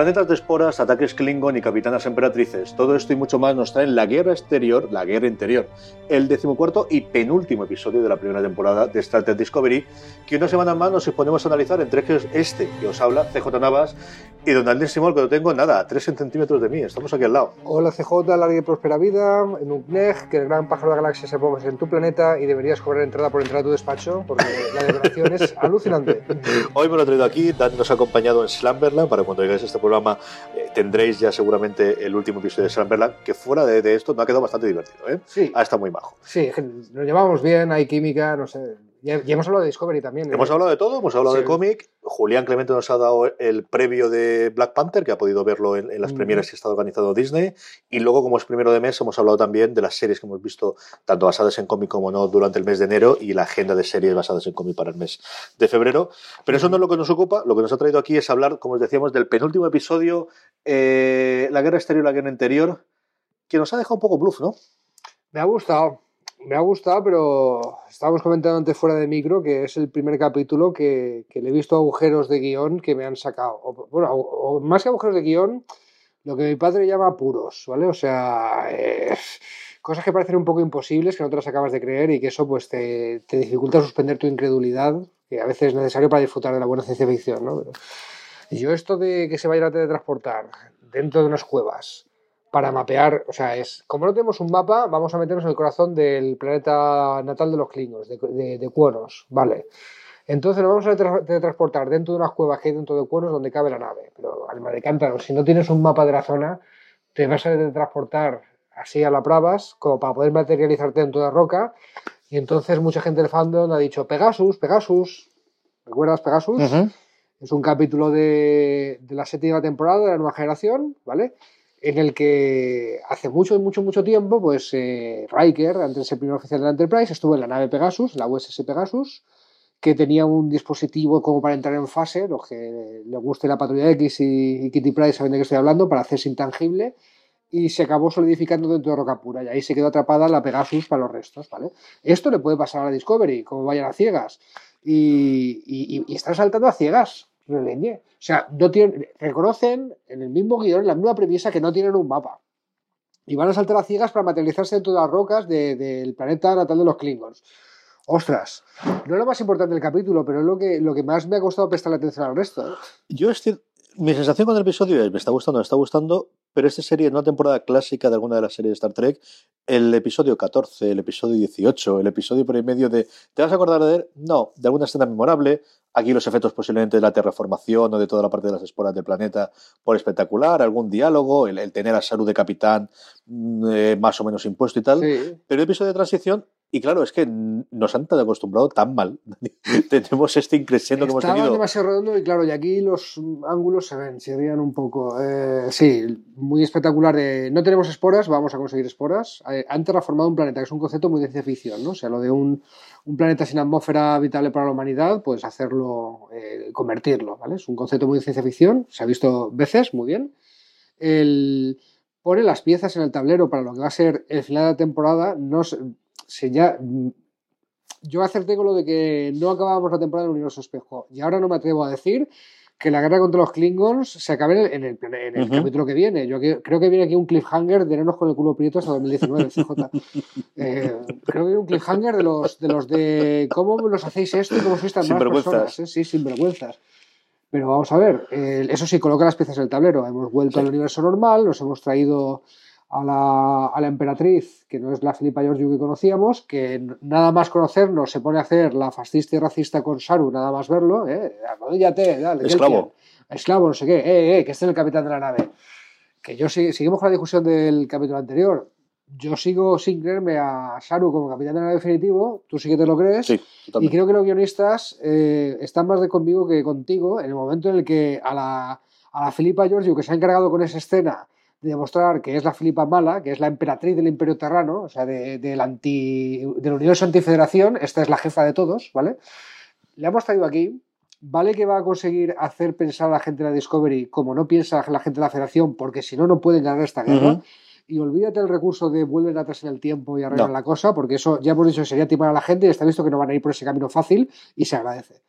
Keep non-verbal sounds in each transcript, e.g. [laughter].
Planetas de esporas, ataques Klingon y capitanas emperatrices. Todo esto y mucho más nos trae en La Guerra Exterior, La Guerra Interior, el decimocuarto y penúltimo episodio de la primera temporada de Star Trek Discovery, que una semana más nos ponemos a analizar entre este que os habla, CJ Navas, y don Andrés Simón, que lo tengo nada, a 3 centímetros de mí, estamos aquí al lado. Hola CJ, larga y próspera vida, en un que el gran pájaro de la galaxia se ponga en tu planeta y deberías cobrar entrada por entrar a tu despacho, porque la decoración es alucinante. [laughs] Hoy me lo he traído aquí, Dan nos ha acompañado en Slumberland, para cuando lleguéis este programa eh, tendréis ya seguramente el último episodio de Slumberland, que fuera de, esto me ha quedado bastante divertido. ¿eh? Sí. Ha estado muy bajo. Sí, nos llevamos bien, hay química, no sé. Y hemos hablado de Discovery también. ¿eh? Hemos hablado de todo, hemos hablado de cómic. Julián Clemente nos ha dado el previo de Black Panther, que ha podido verlo en, las premieras que está organizado Disney. Y luego, como es primero de mes, hemos hablado también de las series que hemos visto, tanto basadas en cómic como no, durante el mes de enero y la agenda de series basadas en cómic para el mes de febrero. Pero eso no es lo que nos ocupa. Lo que nos ha traído aquí es hablar, como os decíamos, del penúltimo episodio, eh, La guerra exterior y la guerra interior, que nos ha dejado un poco bluff, ¿no? Me ha gustado me ha gustado, pero estábamos comentando antes fuera de micro que es el primer capítulo que, le he visto agujeros de guion que me han sacado. bueno, más que agujeros de guion, lo que mi padre llama puros, ¿vale? O sea, cosas que parecen un poco imposibles, que no te las acabas de creer y que eso pues te, te, dificulta suspender tu incredulidad, que a veces es necesario para disfrutar de la buena ciencia ficción, ¿no? yo esto de que se vaya a teletransportar dentro de unas cuevas, para mapear, o sea, es como no tenemos un mapa, vamos a meternos en el corazón del planeta natal de los Klingons, de, de, ¿vale? Entonces nos vamos a teletransportar dentro de unas cuevas que hay dentro de Cuonos donde cabe la nave. Pero, alma de cántaro, si no tienes un mapa de la zona, te vas a teletransportar así a la bravas, como para poder materializarte dentro de roca. Y entonces mucha gente del fandom ha dicho, Pegasus, Pegasus, ¿recuerdas Pegasus? Es un capítulo de, de la séptima temporada de la nueva generación, ¿vale? En el que hace mucho, mucho, mucho tiempo, pues eh, Riker, antes de ser primer oficial de la Enterprise, estuvo en la nave Pegasus, la USS Pegasus, que tenía un dispositivo como para entrar en fase, los que le guste la Patrulla X y, Kitty Pryde saben de qué estoy hablando, para hacerse intangible, y se acabó solidificando dentro de roca pura, y ahí se quedó atrapada la Pegasus para los restos, ¿vale? Esto le puede pasar a la Discovery, como vayan a ciegas, y, y, y están saltando a ciegas, o sea, no tienen, reconocen en el mismo guion, en la misma premisa, que no tienen un mapa. Y van a saltar a ciegas para materializarse dentro de las rocas del planeta natal de los Klingons. Ostras, no es lo más importante del capítulo, pero es lo que, lo que más me ha costado prestar atención al resto. ¿eh? Yo estoy, mi sensación con el episodio es, me está gustando, me está gustando, pero esta serie es una temporada clásica de alguna de las series de Star Trek. El episodio 14, el episodio 18, el episodio por el medio de... ¿Te vas a acordar de él? No, de alguna escena memorable. Aquí los efectos posiblemente de la terraformación o de toda la parte de las esporas del planeta por espectacular, algún diálogo, el, tener a salud de capitán mm, eh, más o menos impuesto y tal. Pero el episodio de transición y claro, es que nos han tan acostumbrado tan mal. [laughs] Tenemos este increciendo que hemos tenido. demasiado redondo y claro, y aquí los ángulos se ven, se veían un poco. Eh, sí, muy espectacular. no tenemos esporas, vamos a conseguir esporas. Eh, han terraformado un planeta, que es un concepto muy de ciencia ficción, ¿no? O sea, lo de un, un planeta sin atmósfera habitable para la humanidad, pues hacerlo, eh, convertirlo, ¿vale? Es un concepto muy de ciencia ficción, se ha visto veces, muy bien. El, pone las piezas en el tablero para lo que va a ser el final de la temporada, no ya, mm, yo acerté con lo de que no acabábamos la temporada en el universo espejo. Y ahora no me atrevo a decir que la guerra contra los Klingons se acabe en el, en el capítulo que viene. Yo creo que viene aquí un cliffhanger de Nenos con el culo prieto hasta 2019, [laughs] CJ. Eh, creo que viene un cliffhanger de los de, los de cómo los hacéis esto y cómo sois tan malas personas. ¿eh? Sí, sin vergüenzas. Pero vamos a ver, eso sí, coloca las piezas en el tablero. Hemos vuelto al universo normal, nos hemos traído a la, a la, emperatriz, que no es la Filipa Georgiou que conocíamos, que nada más conocernos se pone a hacer la fascista y racista con Saru, nada más verlo, ¿eh? Arrodíllate, dale. Esclavo. Esclavo, no sé qué, eh, eh, que este es el capitán de la nave. Que yo seguimos con la discusión del capítulo anterior. Yo sigo sin creerme a Saru como capitán de la nave definitivo, tú sí que te lo crees. Sí, y creo que los guionistas eh, están más de conmigo que contigo en el momento en el que a la, a la Filipa Giorgio, que se ha encargado con esa escena de demostrar que es la Filipa mala, que es la emperatriz del Imperio Terrano, o sea, de, del, anti, del universo antifederación, esta es la jefa de todos, ¿vale? Le hemos traído aquí, vale que va a conseguir hacer pensar a la gente de la Discovery como no piensa la gente de la Federación, porque si no, no pueden ganar esta guerra. Uh -huh. Y olvídate el recurso de vuelven atrás en el tiempo y arreglan no. la cosa, porque eso ya hemos dicho que sería timar a la gente y está visto que no van a ir por ese camino fácil y se agradece.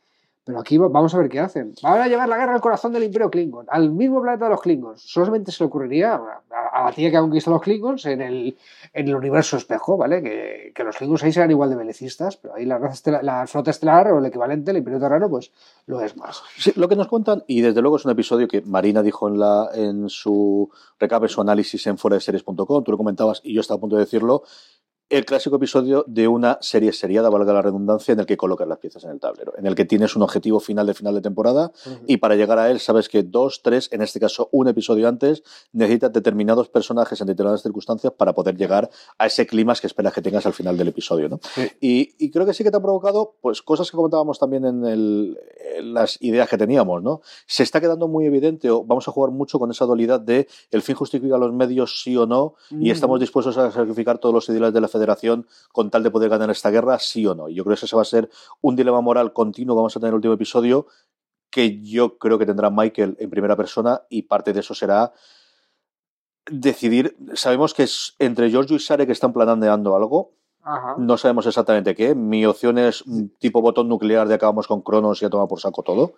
Pero aquí vamos a ver qué hacen. Van a llevar la guerra al corazón del Imperio Klingon, al mismo planeta de los Klingons. Solamente se le ocurriría a, la tía que ha conquistado los Klingons en el, universo espejo, ¿vale? Que, los Klingons ahí serán igual de belicistas, pero ahí la, flota estelar o el equivalente, el Imperio Terrano, pues lo es más. Lo que nos cuentan, y desde luego es un episodio que Marina dijo en, su recabe, su análisis en foradeseries.com, tú lo comentabas y yo estaba a punto de decirlo, el clásico episodio de una serie seriada, valga la redundancia, en el que colocas las piezas en el tablero, en el que tienes un objetivo final de final de temporada uh -huh. y para llegar a él sabes que dos, tres, en este caso un episodio antes, necesitas determinados personajes en determinadas circunstancias para poder llegar a ese clima que esperas que tengas al final del episodio. ¿no? Sí. Y, y, creo que sí que te ha provocado pues cosas que comentábamos también en, el, en, las ideas que teníamos. ¿no? Se está quedando muy evidente o vamos a jugar mucho con esa dualidad de el fin justifica los medios sí o no uh -huh. y estamos dispuestos a sacrificar todos los ideales de la federación Federación con tal de poder ganar esta guerra, sí o no. Y yo creo que ese va a ser un dilema moral continuo que vamos a tener en el último episodio, que yo creo que tendrá Michael en primera persona y parte de eso será decidir. Sabemos que es entre Giorgio y Sare que están planeando algo. Ajá. No sabemos exactamente qué. Mi opción es tipo botón nuclear de acabamos con Cronos y a tomar por saco todo.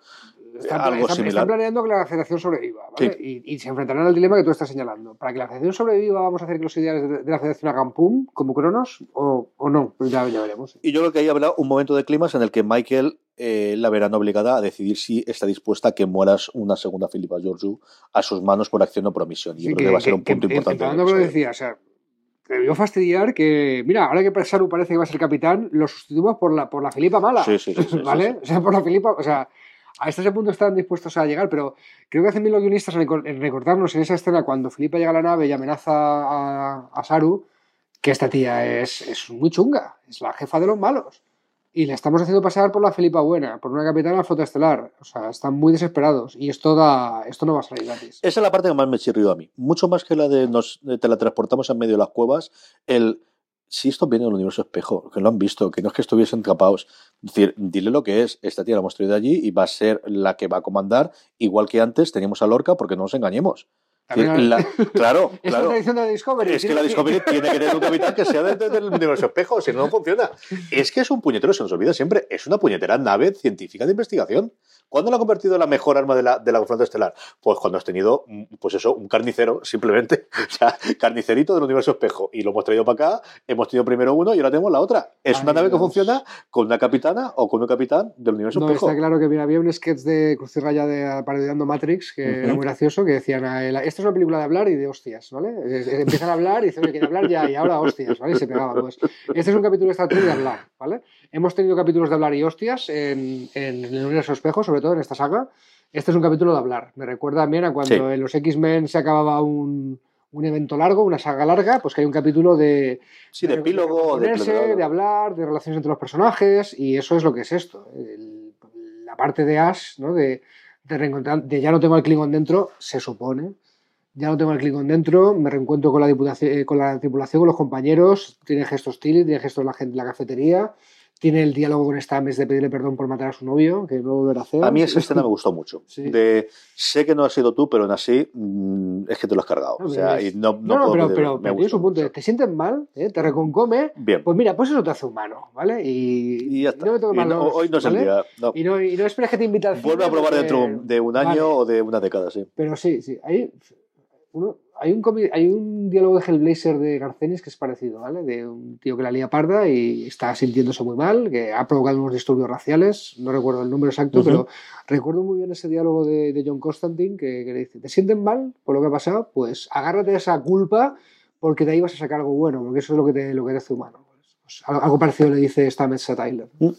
Están, algo están, similar. están planeando que la federación sobreviva, ¿vale? Sí. Y, y, se enfrentarán al dilema que tú estás señalando. Para que la federación sobreviva, ¿vamos a hacer que los ideales de, de la federación hagan pum, como Cronos, o, o no? Ya, ya, veremos. Y yo creo que ahí habrá un momento de clima en el que Michael eh, la verán obligada a decidir si está dispuesta a que mueras una segunda Filipa Georgiou a sus manos por acción o por omisión. Y sí, yo creo que, que, va a ser un que, punto que, importante. Que, lo decía, o sea, te debió fastidiar que, mira, ahora que Saru parece que va a ser capitán, lo sustituimos por la, por la Filipa mala. Sí, sí, sí, [laughs] ¿Vale? O sea, por la Filipa, o sea, a este punto están dispuestos a llegar, pero creo que hacen bien los guionistas en recordarnos en esa escena cuando Filipa llega a la nave y amenaza a, a Saru que esta tía es, es, muy chunga, es la jefa de los malos. Y le estamos haciendo pasar por la Filipa buena, por una capitana la flota estelar. O sea, están muy desesperados y esto, da, esto no va a salir gratis. Esa es la parte que más me chirrió a mí. Mucho más que la de nos teletransportamos en medio de las cuevas, el si esto viene del universo espejo, que lo han visto, que no es que estuviesen capados, es decir, dile lo que es, esta tía la hemos traído allí y va a ser la que va a comandar, igual que antes teníamos a Lorca, porque no nos engañemos. La, claro, [laughs] es claro. la tradición de la Discovery. Es que la Discovery que... tiene que tener un capitán que sea del de, universo espejo, si no, no funciona. Es que es un puñetero, se nos olvida siempre, es una puñetera nave científica de investigación. ¿Cuándo la ha convertido en la mejor arma de la, de la flota estelar? Pues cuando has tenido, pues eso, un carnicero, [laughs] simplemente. O sea, carnicerito del universo espejo. Y lo hemos traído para acá, hemos tenido primero uno y ahora tenemos la otra. Es Ay, una nave Dios. que funciona con una capitana o con un capitán del universo no, espejo. Está claro que mira, había un sketch de Cruz y Raya de parodiando Matrix que uh -huh. era muy gracioso, que decían, esta es una película de hablar y de hostias, ¿vale? Empiezan a hablar y dicen, quieren hablar ya, y ahora hostias, ¿vale? Y se pegaban. Pues este es un capítulo de Star Trek de hablar, ¿vale? Hemos tenido capítulos de hablar y hostias en, en el universo espejo, sobre todo en esta saga. Este es un capítulo de hablar. Me recuerda también a cuando sí. en los X-Men se acababa un, un, evento largo, una saga larga, pues que hay un capítulo de. Sí, de, de epílogo, de, de, de, hablar, de relaciones entre los personajes, y eso es lo que es esto. El, la parte de Ash, ¿no? De, de reencontrar, de ya no tengo el Klingon dentro, se supone. Ya no tengo el Klingon dentro, me reencuentro con la, diputación, con la tripulación, con los compañeros, tiene gestos Tilly, tiene gestos la gente la cafetería, tiene el diálogo con Stames de pedirle perdón por matar a su novio, que no volverá a hacer. A mí esa escena me gustó mucho. Sí. De, sé que no has sido tú, pero aún así mmm, es que te lo has cargado. No, o sea, y no, no, no, no pero, pero, pero tienes un punto. Mucho. Te sientes mal, ¿eh? te reconcome. Bien. Pues mira, pues eso te hace humano, ¿vale? Y, y ya está. Y no y no, hoy no es ¿vale? el día. Y, no, y no esperes que te invite al Vuelve a probar porque... dentro de un año vale. o de una década, sí. Pero sí, sí. Ahí uno, hay, un hay un diálogo de Hellblazer de Garcenis que es parecido, ¿vale? De un tío que la lía parda y está sintiéndose muy mal, que ha provocado unos disturbios raciales, no recuerdo el número exacto, uh -huh. pero recuerdo muy bien ese diálogo de, de John Constantine que, que, le dice, ¿te sienten mal por lo que ha pasado? Pues agárrate a esa culpa porque de ahí vas a sacar algo bueno, porque eso es lo que te, lo que te hace humano. Pues, algo parecido le dice Stamets a Tyler. Mm.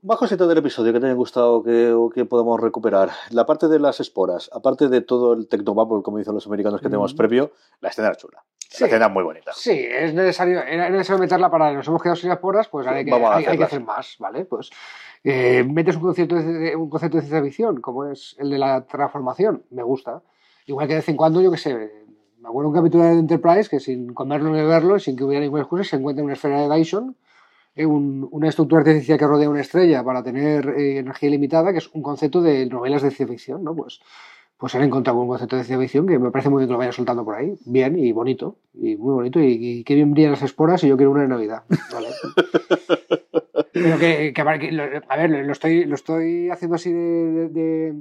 Más cositas del episodio que te hayan gustado que, o que podamos recuperar. La parte de las esporas, aparte de todo el Tecnobubble, como dicen los americanos que tenemos previo, la escena era chula. Sí. La escena es muy bonita. Sí, es necesario, era necesario meterla para nos hemos quedado sin esporas, pues hay que, hay, hay que hacer más, ¿vale? Pues eh, metes un concepto, de, un concepto de ciencia ficción, como es el de la transformación, me gusta. Igual que de vez en cuando, yo qué sé, me acuerdo un capítulo de Enterprise que sin comerlo ni beberlo, sin que hubiera ninguna excusa, se encuentra una esfera de Dyson, un- una estructura artificial que rodea una estrella para tener eh, energía ilimitada, que es un concepto de novelas de ciencia ficción, ¿no? Pues, pues han encontrado un concepto de ciencia ficción que me parece muy bien que lo vayan soltando por ahí, bien y bonito, y muy bonito, y, y qué bien brillan las esporas y yo quiero una de Navidad, ¿vale? [laughs] Pero que, que, a ver, lo estoy, lo estoy haciendo así de, de- de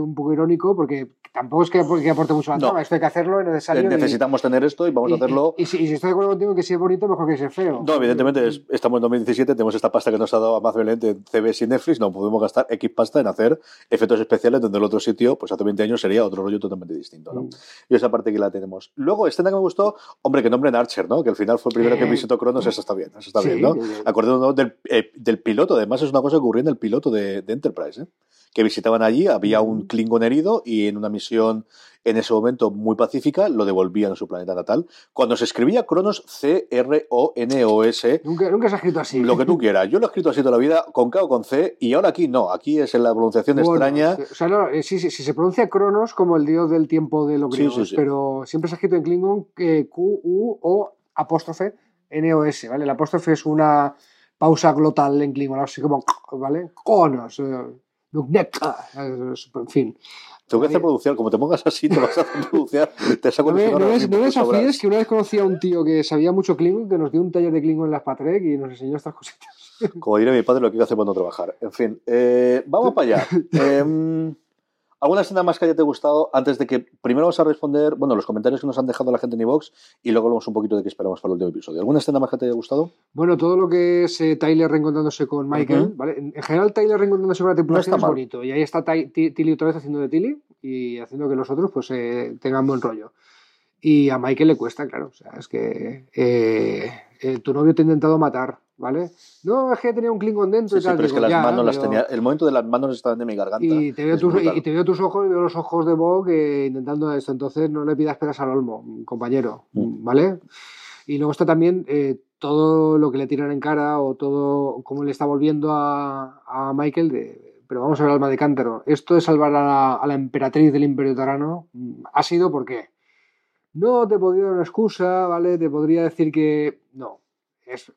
un poco irónico porque tampoco es que, que aporte mucho a la No. trama, esto hay que hacerlo, es necesario. y- Necesitamos tener esto y vamos y, a hacerlo. Y, y si, y si estoy de acuerdo contigo que si es bonito, mejor que sea feo. No, evidentemente es- estamos en 2017, tenemos esta pasta que nos ha dado amablemente CBS y Netflix, no podemos gastar X pasta en hacer efectos especiales donde el otro sitio, pues hace 20 años sería otro rollo totalmente distinto, ¿no? Mm. Y esa parte que la tenemos. Luego, escena que me gustó, hombre, que nombren Archer, ¿no? Que al final fue el primero que Eh. visitó Cronos, eso está bien, eso está Sí, bien, ¿no? que- que- Acordémonos del, eh, del piloto, además es una cosa que ocurrió en el piloto de, de Enterprise, ¿eh? Que visitaban allí, había un Klingon herido y en una misión en ese momento muy pacífica lo devolvían a su planeta natal. Cuando se escribía Cronos, C-R-O-N-O-S, Nunca, nunca se ha escrito así. lo que tú [laughs] quieras. Yo lo he escrito así toda la vida, con K o con C, y ahora aquí no, aquí es en la pronunciación Bueno, extraña. O sea, no, eh, sí, sí, sí, se pronuncia Cronos como el dios del tiempo de los griegos, pero siempre se ha escrito en Klingon eh, Q, U o apóstrofe N-O-S, ¿vale? El apóstrofe es una pausa glotal en Klingon, así como, ¿vale? Cronos, eh, en fin. Tengo que hacer producción, como te pongas así, te vas a hacer producción, te saco No me, no que una vez conocí a un tío que sabía mucho Klingon, que nos dio un taller de Klingon en las Patrek y nos enseñó estas cositas. Como diré mi padre, lo que hay que hacer no trabajar. En fin, eh, vamos [laughs] para allá. [laughs] Em, ¿Alguna escena más que haya te gustado antes de que primero vamos a responder, bueno, los comentarios que nos han dejado la gente en iVox y luego hablamos un poquito de qué esperamos para el último episodio? ¿Alguna escena más que te haya gustado? Bueno, todo lo que es eh, Tyler reencontrándose con Michael, Ujú. ¿vale? En en general, Tyler reencontrándose con la tripulación No es mal. bonito. Y ahí está Tilly otra vez haciendo de Tilly y haciendo que los otros pues eh, tengan buen rollo. Y a Michael le cuesta, claro. O sea, es que eh, eh, tu novio te ha intentado matar, ¿vale? No, es que tenía un Klingon dentro Sí, y sí, tal. pero es que las manos las tenía. El momento de las manos estaban de mi garganta. Y te, veo tus, brutal. y te veo tus ojos y veo los ojos de Bob eh, intentando esto. Entonces no le pidas peras al olmo, compañero, Mm. ¿vale? Y luego está también eh, todo lo que le tiran en cara o todo cómo le está volviendo a, a Michael de, pero vamos a ver alma de cántaro. Esto de salvar a la, a la emperatriz del Imperio Tarano mm, ha sido porque no te podría dar una excusa, ¿vale? Te podría decir que no, es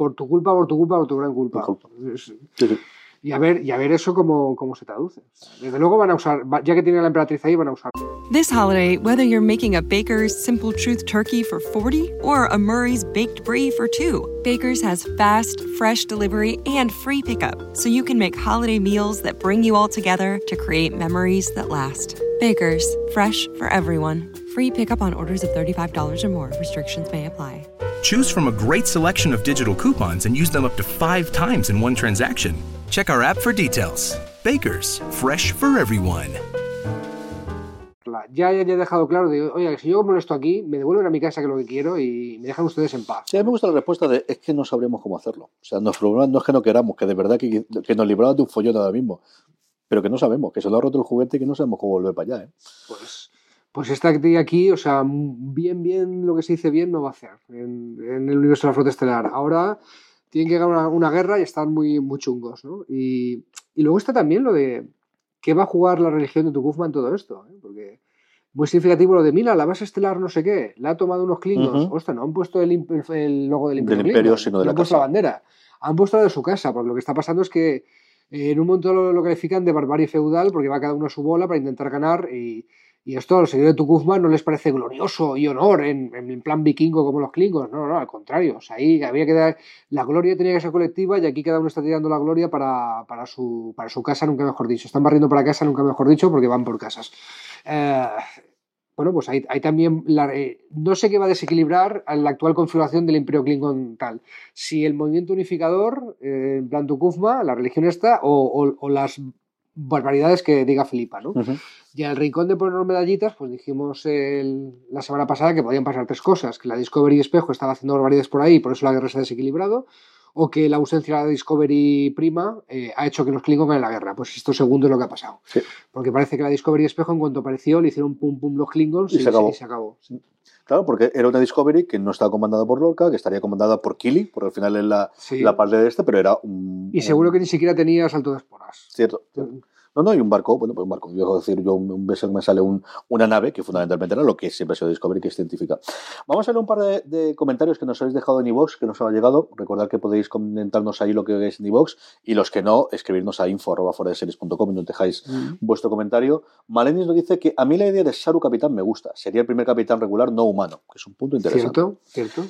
por tu culpa, por tu culpa, por tu gran culpa. Por culpa. Es- Sí, sí. y a ver, y a ver eso cómo, cómo se traduce. Desde luego van a usar, ya que tiene la emperatriz ahí, van a usar. This holiday, whether you're making a Baker's Simple Truth turkey for 40 or a Murray's Baked Brie for 2, Baker's has fast, fresh delivery and free pickup, so you can make holiday meals that bring you all together to create memories that last. Baker's, fresh for everyone. Free pickup on orders of $35 or more. Restrictions may apply. Choose from a great selection of digital coupons and use them up to five times in one transaction. Check our app for details. Bakers, fresh for everyone. Ya, ya, ya he dejado claro, de, oye, si yo molesto aquí, me devuelven a mi casa que es lo que quiero y me dejan ustedes en paz. Sí, a mí me gusta la respuesta de es que no sabremos cómo hacerlo. O sea, nuestro problema no es que no queramos, que de verdad que, que nos libramos de un follón ahora mismo. Pero que no sabemos, que se nos ha roto el juguete y que no sabemos cómo volver para allá. ¿eh? Pues, pues esta tía aquí, o sea, bien, bien, lo que se dice bien no va a hacer en, en el universo de la flota estelar. Ahora tienen que ganar una, una guerra y están muy, muy chungos, ¿no? Y, y luego está también lo de qué va a jugar la religión de Tukufma en todo esto, ¿eh? Porque muy significativo lo de, mira, la base estelar no sé qué, la ha tomado unos klingons. Ujú. Hostia, no han puesto el, el logo del Del imperio, imperio, Klingon, sino de no la han puesto la bandera. Han puesto la de su casa, porque lo que está pasando es que eh, en un momento lo, lo califican de barbarie feudal porque va cada uno a su bola para intentar ganar y, y esto a los de Tukufma no les parece glorioso y honor en, en plan vikingo como los klingons, no, no, al contrario, o sea, ahí había que dar, la gloria tenía que ser colectiva y aquí cada uno está tirando la gloria para, para, su, para su casa, nunca mejor dicho, están barriendo para casa, nunca mejor dicho, porque van por casas. Eh, bueno, pues hay también, la- eh, no sé qué va a desequilibrar a la actual configuración del Imperio Klingon tal. Si el movimiento unificador, eh, en plan Tukufma, la religión esta, o, las barbaridades que diga Filipa, ¿no? Y el rincón de ponernos medallitas, pues dijimos el- la semana pasada que podían pasar tres cosas, que la Discovery Espejo estaba haciendo barbaridades por ahí y por eso la guerra se ha desequilibrado, o que la ausencia de la Discovery Prima eh, ha hecho que los Klingon ganen la guerra. Pues esto segundo es lo que ha pasado. Sí. Porque parece que la Discovery Espejo, en cuanto apareció, le hicieron pum pum los Klingons Y se acabó. y se acabó. Claro, porque era una Discovery que no estaba comandada por Lorca, que estaría comandada por Kili, porque al final es la, Sí. la parte de este, pero era un. Y seguro que ni siquiera tenía salto de esporas. Cierto. No, no, y un barco, bueno, pues un barco. Yo decir, yo un un me sale un- una nave, que fundamentalmente era lo que siempre ha sido Discovery, que es científica. Vamos a leer un par de, de comentarios que nos habéis dejado en iVoox, que nos han llegado. Recordad que podéis comentarnos ahí lo que veis en iVoox, y los que no, escribirnos a info.foradeseries.com y nos dejáis vuestro comentario. Malenis nos dice que a mí la idea de Saru Capitán me gusta. Sería el primer capitán regular no humano, que es un punto interesante. Cierto, cierto.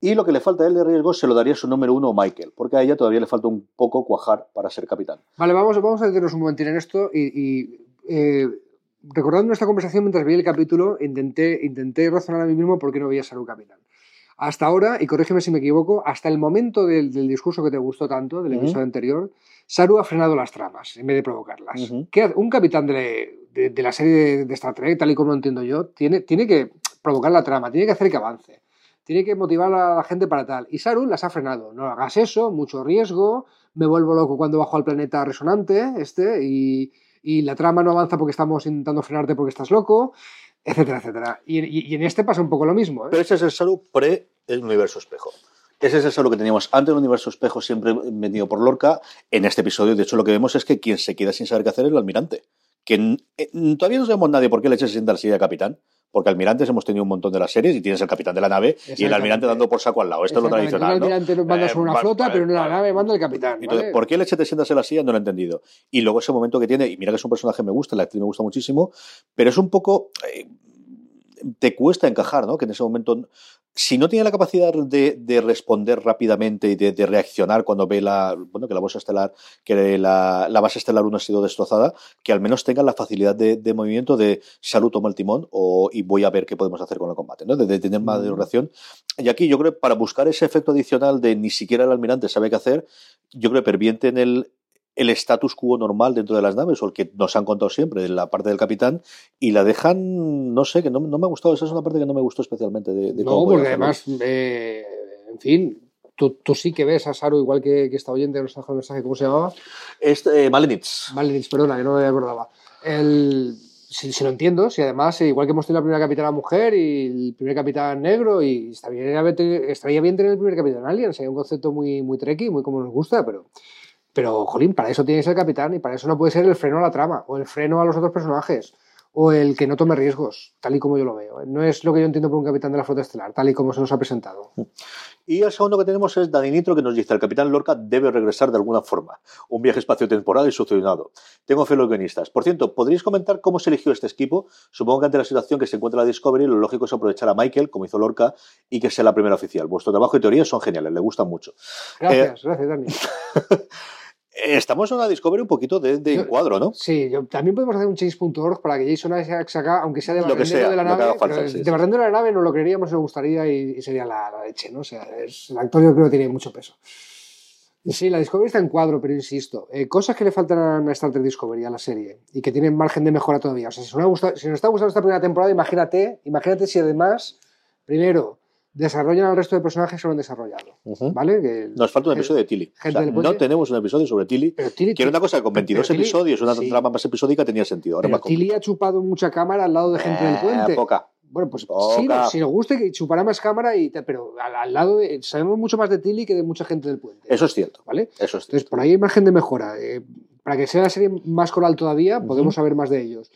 Y lo que le falta a él de riesgo se lo daría su número uno, Michael, porque a ella todavía le falta un poco cuajar para ser capitán. Vale, vamos, vamos a detenernos un momentín en esto y, y, eh, recordando nuestra conversación mientras veía el capítulo, intenté, intenté razonar a mí mismo por qué no veía a Saru Capitán. Hasta ahora, y corrígeme si me equivoco, hasta el momento del, del discurso que te gustó tanto, del Ujú. episodio anterior, Saru ha frenado las tramas en vez de provocarlas. Ujú. ¿Qué hace? un capitán de, de- de la serie de, de Star Trek, tal y como lo entiendo yo, tiene, tiene que provocar la trama, tiene que hacer que avance, tiene que motivar a la gente para tal. Y Saru las ha frenado. No hagas eso, mucho riesgo, me vuelvo loco cuando bajo al planeta resonante, este, y, y la trama no avanza porque estamos intentando frenarte porque estás loco, etcétera, etcétera. Y, en este pasa un poco lo mismo. ¿eh? Pero ese es el Saru pre el universo espejo. Ese es el Saru que teníamos antes del universo espejo, siempre venido por Lorca. En este episodio, de hecho, lo que vemos es que quien se queda sin saber qué hacer es el almirante. Que eh, todavía no sabemos nadie por qué le se sienta la silla de capitán. Porque almirantes hemos tenido un montón de las series y tienes el capitán de la nave y el almirante dando por saco al lado. Esto es lo tradicional. ¿no? almirante nos manda Eh, sobre una flota, vale, pero en la vale. nave manda el capitán. Entonces, ¿vale? ¿por qué leche te sientas en la silla? No lo he entendido. Y luego ese momento que tiene, y mira que es un personaje que me gusta, la actriz me gusta muchísimo, pero es un poco. eh, te cuesta encajar, ¿no? Que en ese momento. Si no tiene la capacidad de, de responder rápidamente y de, de reaccionar cuando ve la. Bueno, que la bolsa estelar, que la, la base estelar 1 ha sido destrozada, que al menos tenga la facilidad de, de movimiento de salud toma el timón o, y voy a ver qué podemos hacer con el combate, ¿no? De, tener más de reacción. Y aquí yo creo que para buscar ese efecto adicional de ni siquiera el almirante sabe qué hacer, yo creo que pervierte en el, el status quo normal dentro de las naves, o el que nos han contado siempre, de la parte del capitán, y la dejan, no sé, que no, no me ha gustado, esa es una parte que no me gustó especialmente de, de No, cómo porque además, eh, en fin, tú, tú sí que ves a Saru igual que, que esta oyente nos dejó el mensaje, ¿cómo se llamaba? Este, eh, Malenitz. Malenitz, perdona, que no me acordaba. El, si, si lo entiendo, si además, eh, igual que hemos tenido la primera capitana mujer y el primer capitán negro, y estaría bien, estaría bien tener el primer capitán alien, sería un concepto muy, muy treki, muy como nos gusta, pero, pero, jolín, para eso tiene que ser el capitán y para eso no puede ser el freno a la trama o el freno a los otros personajes o el que no tome riesgos, tal y como yo lo veo. No es lo que yo entiendo por un capitán de la flota estelar, tal y como se nos ha presentado. Y el segundo que tenemos es Dani Nitro, que nos dice: el capitán Lorca debe regresar de alguna forma. Un viaje espacio-temporal y succionado. Tengo fe en los guionistas. Por cierto, ¿podríais comentar cómo se eligió este equipo? Supongo que ante la situación que se encuentra la Discovery, lo lógico es aprovechar a Michael, como hizo Lorca, y que sea la primera oficial. Vuestro trabajo y teorías son geniales, le gustan mucho. Gracias, gracias, Dani. [laughs] Eh, Estamos en una Discovery un poquito de, de Yo- encuadro, ¿no? Sí, yo, también podemos hacer un change.org para que Jason Isaacs haga, aunque sea de barrendero de la nave, falta, pero sí, de sí. barrendero de la nave nos lo creeríamos, nos gustaría y, y sería la, la leche, ¿no? O sea, es- el actor yo creo que tiene mucho peso. Sí, la Discovery está en cuadro, pero insisto, eh, cosas que le faltan a Star Trek Discovery, a la serie, y que tienen margen de mejora todavía. O sea, si nos, ha gustado- si nos está gustando esta primera temporada, imagínate, imagínate si además, primero, desarrollan al resto de personajes que no han desarrollado. ¿vale? Que- Nos falta un episodio de Tilly. O sea, del no tenemos un episodio sobre Tilly. Pero Tilly- Que era una cosa que con 22 pero Tilly- episodios, una sí. trama más episódica, tenía sentido. Ahora Pero más Tilly ha chupado mucha cámara al lado de gente del Eh, puente. poca. Bueno, pues Poca. sí, no, si nos guste que chupará más cámara, y te- pero al, al lado de, sabemos mucho más de Tilly que de mucha gente del puente. Eso es cierto. ¿Vale? Eso es Entonces, por ahí hay margen de mejora. Eh, para que sea la serie más coral todavía, podemos saber más de ellos.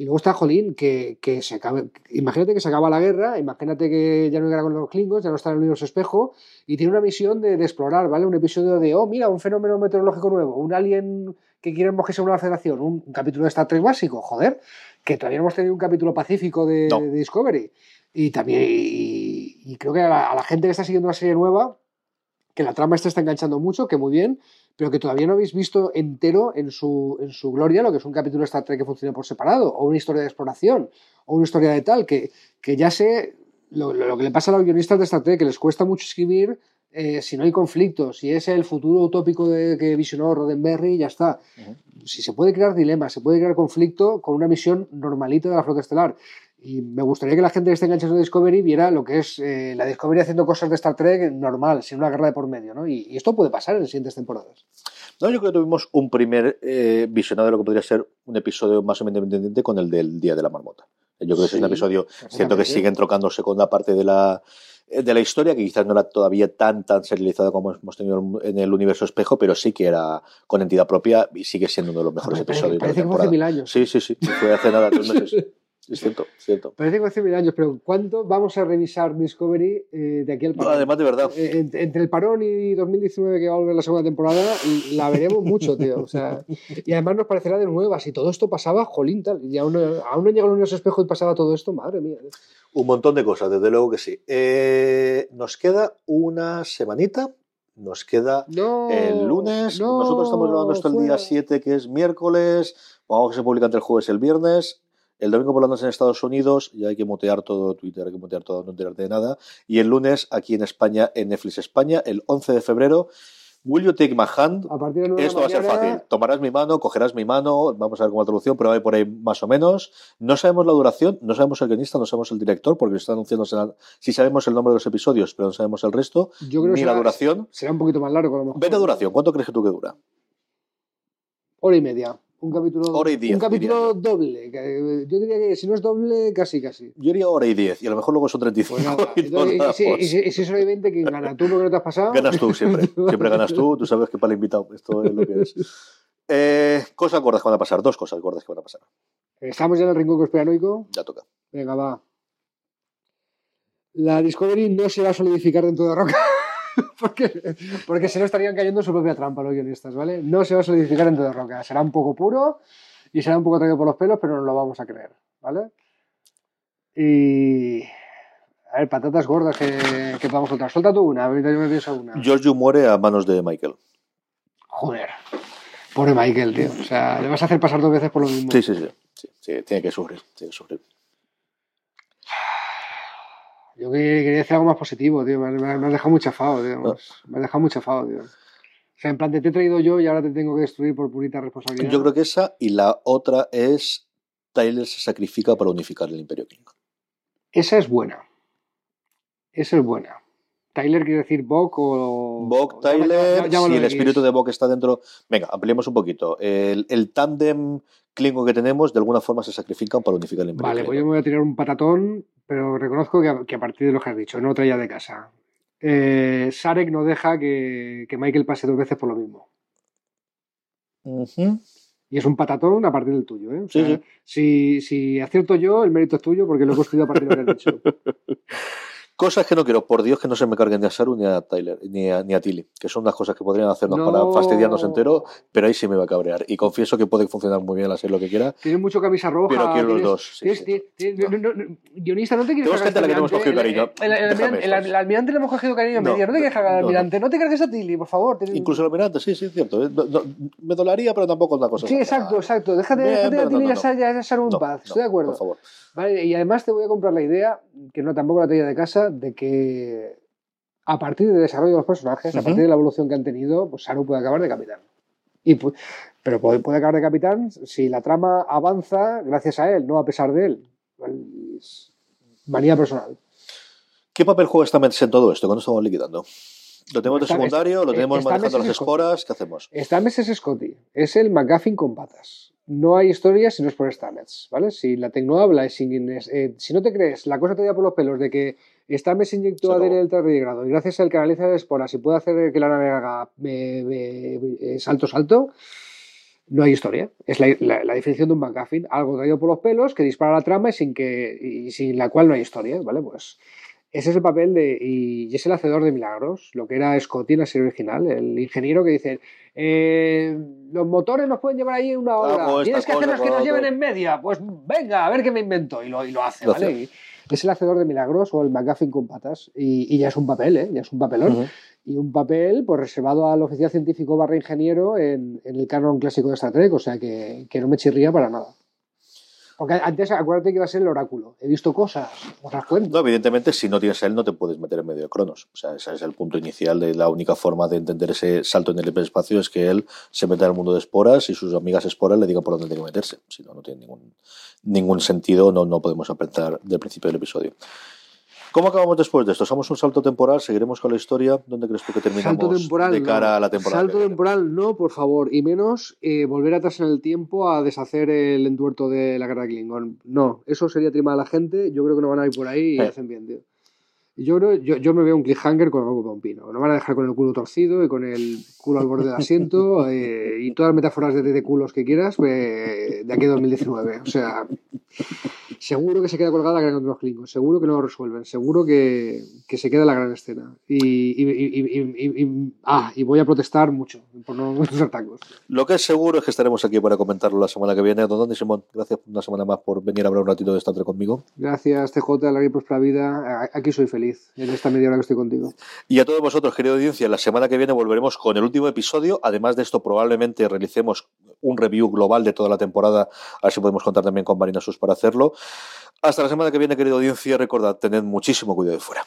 Y luego está Jolín, que, que se acabe. Imagínate que se acaba la guerra, imagínate que ya no hay guerra con los Klingons, ya no está en el universo espejo, y tiene una misión de, de explorar, ¿vale? Un episodio de, oh, mira, un fenómeno meteorológico nuevo, un alien que quiere mojarse una federación, un, un capítulo de Star Trek básico, joder, que todavía hemos tenido un capítulo pacífico de, No. de Discovery. Y también, y, y creo que a la, a la gente que está siguiendo una serie nueva, que la trama esta está enganchando mucho, que muy bien, pero que todavía no habéis visto entero en su, en su gloria lo que es un capítulo de Star Trek que funcione por separado, o una historia de exploración, o una historia de tal, que, que ya sé lo, lo- lo que le pasa a los guionistas de Star Trek, que les cuesta mucho escribir eh, si no hay conflictos, si es el futuro utópico de, que visionó Roddenberry, ya está. si se puede crear dilemas, se puede crear conflicto con una misión normalita de la flota estelar. Y me gustaría que la gente que esté enganchada en Discovery viera lo que es eh, la Discovery haciendo cosas de Star Trek normal, sin una guerra de por medio, ¿no? Y, y esto puede pasar en las siguientes temporadas. No, yo creo que tuvimos un primer eh, visionado de lo que podría ser un episodio más o menos independiente con el del Día de la Marmota. Yo creo que ese es un Sí, episodio, siento que perfectamente. sigue entrocándose con la parte de la eh, de la historia, que quizás no era todavía tan tan serializada como hemos tenido en el universo espejo, pero sí que era con entidad propia y sigue siendo uno de los mejores parece, episodios de la parece que fue hace temporada. mil años. Sí, sí, sí, fue hace nada, tres meses. [laughs] Es cierto, cierto. Parece que hace mil años, pero ¿cuánto vamos a revisar Discovery eh, de aquí al No, parón? además, de verdad. Eh, ent- entre el parón y 2019 que va a volver la segunda temporada, la veremos mucho, tío. O sea, [laughs] y además nos parecerá de nueva. Si todo esto pasaba, jolín, tal. Y aún, aún no llega el universo espejo y pasaba todo esto, madre mía. Un montón de cosas, desde luego que sí. Eh, nos queda una semanita. Nos queda No. el lunes. no, Nosotros estamos grabando esto el día fuera. 7, que es miércoles. Vamos que se publica entre el jueves y el viernes. El domingo por la noche en Estados Unidos, y hay que mutear todo Twitter, hay que mutear todo, no enterarte de nada. Y el lunes aquí en España, en Netflix España, el 11 de febrero. Will you take my hand? A partir de la Esto va a ser fácil. Tomarás mi mano, cogerás mi mano, vamos a ver cómo la traducción, pero hay por ahí más o menos. No sabemos la duración, no sabemos el guionista, no sabemos el director, porque está anunciando, sí sabemos el nombre de los episodios, pero no sabemos el resto, Yo creo que ni la será- duración. Será un poquito más largo, a lo mejor. Vete a duración, ¿cuánto crees que tú que dura? Hora y media. Un capítulo, Hora y diez, un capítulo doble. que- Yo diría que si no es doble, casi, casi. Yo diría hora y diez, y a lo mejor luego son 35. Pues nada. y no [laughs] Entonces, y, si, y si- y si es hora y 20, ¿quién gana? ¿Tú porque no te has pasado? Ganas tú siempre, [laughs] siempre ganas tú, tú sabes que para el invitado, esto es lo que es. Eh, cosas gordas que van a pasar, dos cosas gordas que van a pasar, Estamos ya en el rincón conspiranoico. ya toca. Venga, va. La Discovery no se va a solidificar dentro de Roca. Porque, porque si no estarían cayendo en su propia trampa los guionistas, ¿vale? No se va a solidificar dentro de Roca. Será un poco puro y será un poco traído por los pelos, pero no lo vamos a creer, ¿vale? Y. A ver, patatas gordas que, que podamos soltar. Suelta tú una, ahorita yo me pienso una. Giorgio muere a manos de Michael. Joder. Pobre Michael, tío. O sea, le vas a hacer pasar dos veces por lo mismo. Sí, sí, sí, sí, sí, tiene que sufrir, tiene que sufrir. Yo que- quería decir algo más positivo, tío. Me, has- me has dejado muy chafado, tío. No. Me has dejado muy chafado, tío. O sea, en plan, te, te he traído yo y ahora te tengo que destruir por purita responsabilidad. Yo creo que esa y la otra es Tyler se sacrifica para unificar el Imperio King. Esa es buena. Esa es buena. Tyler quiere decir Bok o. Bok, Tyler, si el espíritu de Bok está dentro. Venga, ampliemos un poquito. El, el tándem Klingon que tenemos, de alguna forma se sacrifican para unificar el Imperio Vale, pues yo Klingon. me voy a tirar un patatón, pero reconozco que a, que a partir de lo que has dicho, no traía de casa. Eh, Sarek no deja que, que Michael pase dos veces por lo mismo. Y es un patatón a partir del tuyo. ¿eh? O Sí, sea, sí. Si, si acierto yo, el mérito es tuyo porque lo he construido a partir de lo que has dicho. [laughs] Cosas que no quiero, por Dios, que no se me carguen ni a Saru ni a Tyler, ni a, ni a Tilly, que son las cosas que podrían hacernos No. para fastidiarnos entero, pero ahí sí me va a cabrear. Y confieso que puede funcionar muy bien la serie lo que quiera, Tienes mucho camisa roja. pero quiero los dos. sí, tienes- sí. tienes- tienes- no, no, no, guionista, no te quieres Tenemos gente a la que este hemos cogido almirante. cariño. El, el- el Déjame almirante, el- le hemos cogido cariño en No, te quieres cargar al almirante. No te cargues a Tilly, por favor. Incluso el almirante, sí, sí, es cierto. ¿eh? Me dolaría, pero tampoco es una cosa. Sí, exacto, exacto. Déjate, Bien, déjate a Tilly y a Saru en paz. Estoy de acuerdo. Por favor. Vale, y además te voy a comprar la idea, que no tampoco la traía de casa, de que a partir del desarrollo de los personajes, a partir de la evolución que han tenido, pues Saru puede acabar de capitán. Y pu- pero puede, puede acabar de capitán si la trama avanza gracias a él, no a pesar de él. Es manía personal. ¿Qué papel juega Stamets en todo esto? ¿Cuándo estamos liquidando? ¿Lo tenemos de secundario? ¿Lo tenemos manejando las esporas? ¿Qué hacemos? Stamets es Scotty, es el McGuffin con patas. No hay historia si no es por Stamets, ¿vale? Si la Tecno habla, y si, eh, si no te crees, la cosa te da por los pelos de que Stamets inyectó Se ADN acabó. del tardigrado y gracias a él canaliza las esporas y puede hacer que la nave haga eh, eh, eh, salto, salto, no hay historia. Es la, la- la definición de un McGuffin, algo traído por los pelos que dispara la trama y sin, que, y sin la cual no hay historia, ¿vale? Pues ese es el papel de. Y, es el hacedor de milagros, lo que era Scotty en la serie original, el ingeniero que dice: eh, Los motores nos pueden llevar ahí una hora. Esta Tienes que cosa, hacerlos que nos lleven otra". en media. Pues venga, a ver qué me invento. Y lo, y lo hace, ¿vale? Y es el hacedor de milagros o el McGuffin con patas. Y, y ya es un papel, ¿eh? Ya es un papelón. Y un papel pues reservado al oficial científico barra ingeniero en, en el canon clásico de Star Trek. O sea que, que no me chirría para nada. Porque antes, acuérdate que iba a ser el oráculo. He visto cosas, otras cuentas. No, evidentemente, si no tienes a él, no te puedes meter en medio de Cronos. O sea, ese es el punto inicial de la única forma de entender ese salto en el hiperespacio es que él se meta al mundo de esporas y sus amigas esporas le digan por dónde tiene que meterse. Si no, no tiene ningún, ningún sentido, no, no podemos aprender del principio del episodio. ¿Cómo acabamos después de esto? ¿Somos un salto temporal? ¿Seguiremos con la historia? ¿Dónde crees tú que terminamos salto temporal, de cara no. a la temporada? Salto temporal no, por favor. Y menos eh, volver atrás en el tiempo a deshacer el entuerto de la guerra de Klingon. No, eso sería trimar a la gente. Yo creo que no van a ir por ahí y Eh. hacen bien, tío. Yo, creo, yo, yo me veo un cliffhanger con algo un pino. No van a dejar con el culo torcido y con el culo al borde del asiento [laughs] eh, y todas las metáforas de, de culos que quieras eh, de aquí a 2019. O sea, seguro que se queda colgada la gran contra los Klingons, seguro que no lo resuelven, seguro que, que se queda la gran escena. Y, y, y, y- y- ah, y voy a protestar mucho por no [laughs] usar tacos. Lo que es seguro es que estaremos aquí para comentarlo la semana que viene. Don Dani Simón, gracias una semana más por venir a hablar un ratito de Star Trek conmigo. Gracias, TJ, larga y próspera vida. Aquí soy feliz, en esta media hora que estoy contigo. Y a todos vosotros, querida audiencia, la semana que viene volveremos con el último episodio. Además de esto, probablemente realicemos un review global de toda la temporada. A ver si podemos contar también con Marina Sus para hacerlo. Hasta la semana que viene, querida audiencia. Recordad, tened muchísimo cuidado de fuera.